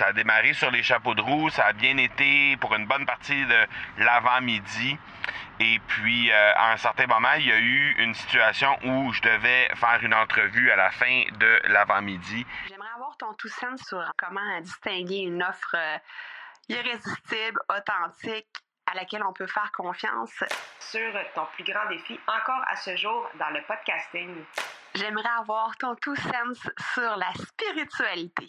ça a démarré sur les chapeaux de roue, ça a bien été pour une bonne partie de l'avant-midi. Et puis, euh, à un certain moment, il y a eu une situation où je devais faire une entrevue à la fin de l'avant-midi. J'aimerais avoir ton tout sens sur comment distinguer une offre euh, irrésistible, authentique, à laquelle on peut faire confiance. Sur ton plus grand défi encore à ce jour dans le podcasting. J'aimerais avoir ton tout sens sur la spiritualité.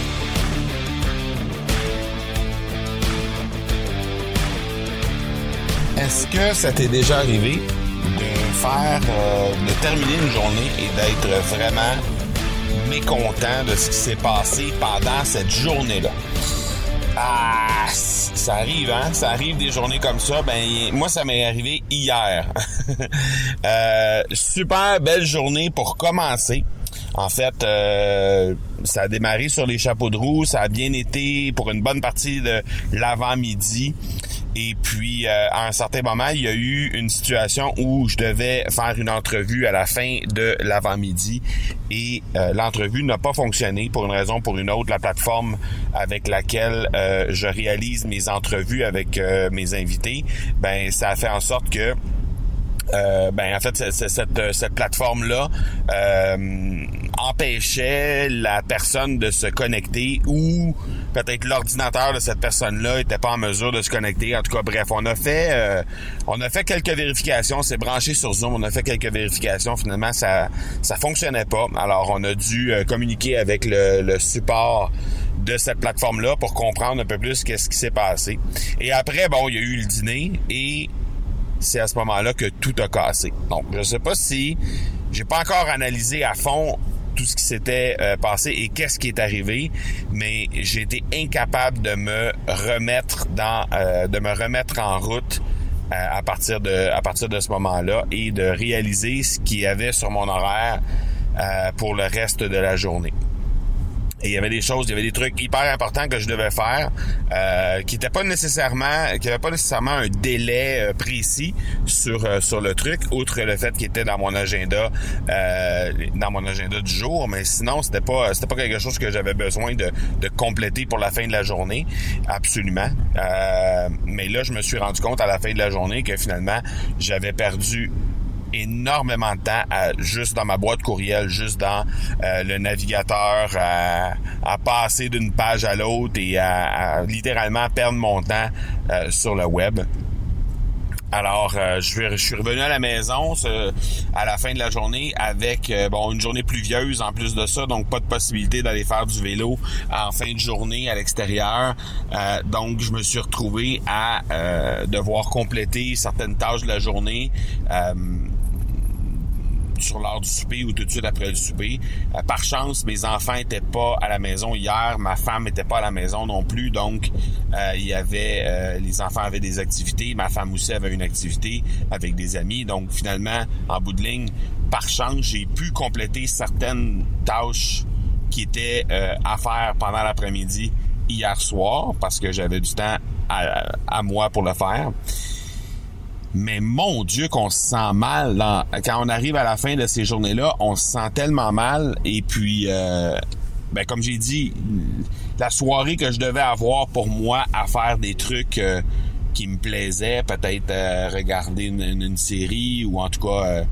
Est-ce que ça t'est déjà arrivé de faire, euh, de terminer une journée et d'être vraiment mécontent de ce qui s'est passé pendant cette journée-là? Ah, ça arrive, hein? Ça arrive des journées comme ça. Ben, moi, ça m'est arrivé hier. euh, super belle journée pour commencer. En fait, euh, ça a démarré sur les chapeaux de roue, ça a bien été pour une bonne partie de l'avant-midi. Et puis, euh, à un certain moment, il y a eu une situation où je devais faire une entrevue à la fin de l'avant-midi et euh, l'entrevue n'a pas fonctionné pour une raison ou pour une autre. La plateforme avec laquelle je réalise mes entrevues avec mes invités, ben ça a fait en sorte que euh, ben en fait cette, cette plateforme là euh, empêchait la personne de se connecter ou peut-être l'ordinateur de cette personne là était pas en mesure de se connecter. En tout cas bref on a fait euh, on a fait quelques vérifications. C'est branché sur Zoom. On a fait quelques vérifications. Finalement ça ça fonctionnait pas. Alors on a dû communiquer avec le, le support de cette plateforme là pour comprendre un peu plus qu'est-ce qui s'est passé. Et après bon il y a eu le dîner et c'est à ce moment-là que tout a cassé. Donc, je sais pas si j'ai pas encore analysé à fond tout ce qui s'était euh, passé et qu'est-ce qui est arrivé, mais j'ai été incapable de me remettre dans, euh, de me remettre en route euh, à partir de, à partir de ce moment-là et de réaliser ce qu'il y avait sur mon horaire pour le reste de la journée. Et il y avait des choses, il y avait des trucs hyper importants que je devais faire, euh, qui n'étaient pas nécessairement, qui n'avaient pas nécessairement un délai euh, précis sur euh, sur le truc, outre le fait qu'il était dans mon agenda, euh, dans mon agenda du jour. Mais sinon, c'était pas, c'était pas quelque chose que j'avais besoin de, de compléter pour la fin de la journée, absolument. mais là, je me suis rendu compte à la fin de la journée que finalement, j'avais perdu énormément de temps à, juste dans ma boîte courriel, juste dans euh, le navigateur, à, passer d'une page à l'autre et à, littéralement perdre mon temps euh, sur le web. Alors, euh, je, suis revenu à la maison à la fin de la journée avec bon une journée pluvieuse en plus de ça, donc pas de possibilité d'aller faire du vélo en fin de journée à l'extérieur. donc, je me suis retrouvé à devoir compléter certaines tâches de la journée sur l'heure du souper ou tout de suite après le souper. Euh, par chance, mes enfants étaient pas à la maison hier, ma femme était pas à la maison non plus, donc euh, il y avait euh, les enfants avaient des activités, ma femme aussi avait une activité avec des amis, donc finalement, en bout de ligne, par chance, j'ai pu compléter certaines tâches qui étaient à faire pendant l'après-midi hier soir parce que j'avais du temps à moi pour le faire. Mais mon Dieu qu'on se sent mal quand on arrive à la fin de ces journées-là, on se sent tellement mal. Et puis, euh, ben comme j'ai dit, la soirée que je devais avoir pour moi à faire des trucs euh, qui me plaisaient, peut-être euh, regarder une, série ou en tout cas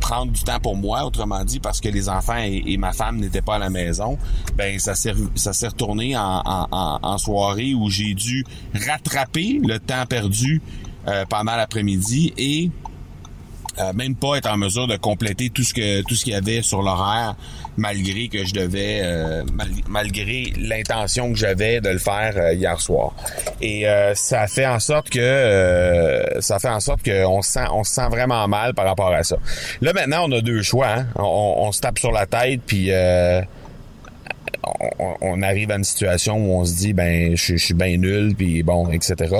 prendre du temps pour moi, autrement dit, parce que les enfants et, ma femme n'étaient pas à la maison, ben ça s'est ça s'est retourné en, en soirée où j'ai dû rattraper le temps perdu euh, pendant l'après-midi et euh, même pas être en mesure de compléter tout ce que tout ce qu'il y avait sur l'horaire malgré que je devais euh, malgré l'intention que j'avais de le faire hier soir et ça fait en sorte que ça fait en sorte qu'on se sent on se sent vraiment mal par rapport à ça là maintenant on a deux choix hein. on, on, se tape sur la tête puis on, arrive à une situation où on se dit ben je, suis bien nul puis bon etc.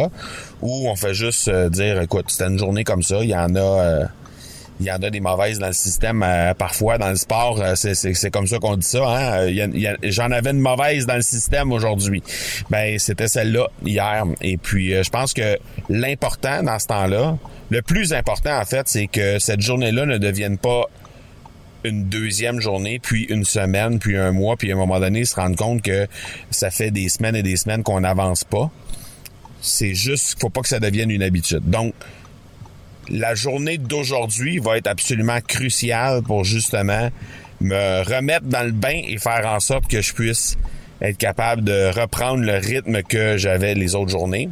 Ou on fait juste euh, dire écoute c'était une journée comme ça, il y en a euh, il y en a des mauvaises dans le système euh, parfois dans le sport c'est comme ça qu'on dit ça hein. J'en avais une mauvaise dans le système aujourd'hui. Ben c'était celle-là hier. Et puis je pense que l'important dans ce temps-là le plus important en fait c'est que cette journée-là ne devienne pas une deuxième journée, puis une semaine, puis un mois, puis à un moment donné, se rendre compte que ça fait des semaines et des semaines qu'on n'avance pas. C'est juste faut pas que ça devienne une habitude. Donc, la journée d'aujourd'hui va être absolument cruciale pour justement me remettre dans le bain et faire en sorte que je puisse être capable de reprendre le rythme que j'avais les autres journées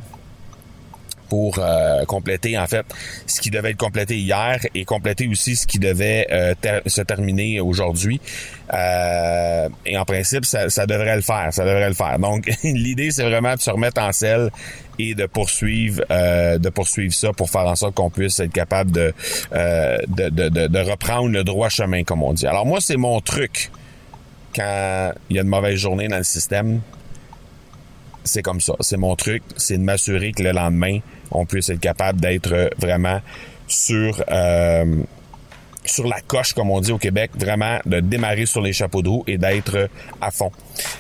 pour euh, compléter en fait ce qui devait être complété hier et compléter aussi ce qui devait euh, se terminer aujourd'hui. Euh, et en principe, ça, devrait le faire, ça devrait le faire. Donc l'idée c'est vraiment de se remettre en selle et de poursuivre de poursuivre ça pour faire en sorte qu'on puisse être capable de, de, de, reprendre le droit chemin comme on dit. Alors moi c'est mon truc quand il y a une mauvaise journée dans le système, c'est comme ça. C'est mon truc. C'est de m'assurer que le lendemain, on puisse être capable d'être vraiment sur euh, sur la coche, comme on dit au Québec, vraiment de démarrer sur les chapeaux de roue et d'être à fond.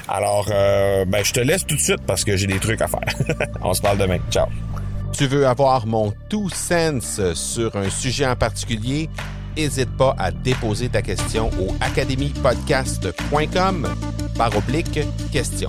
Alors, euh, ben, je te laisse tout de suite parce que j'ai des trucs à faire. on se parle demain. Ciao. Tu veux avoir mon tout sens sur un sujet en particulier? N'hésite pas à déposer ta question au academypodcast.com par oblique question.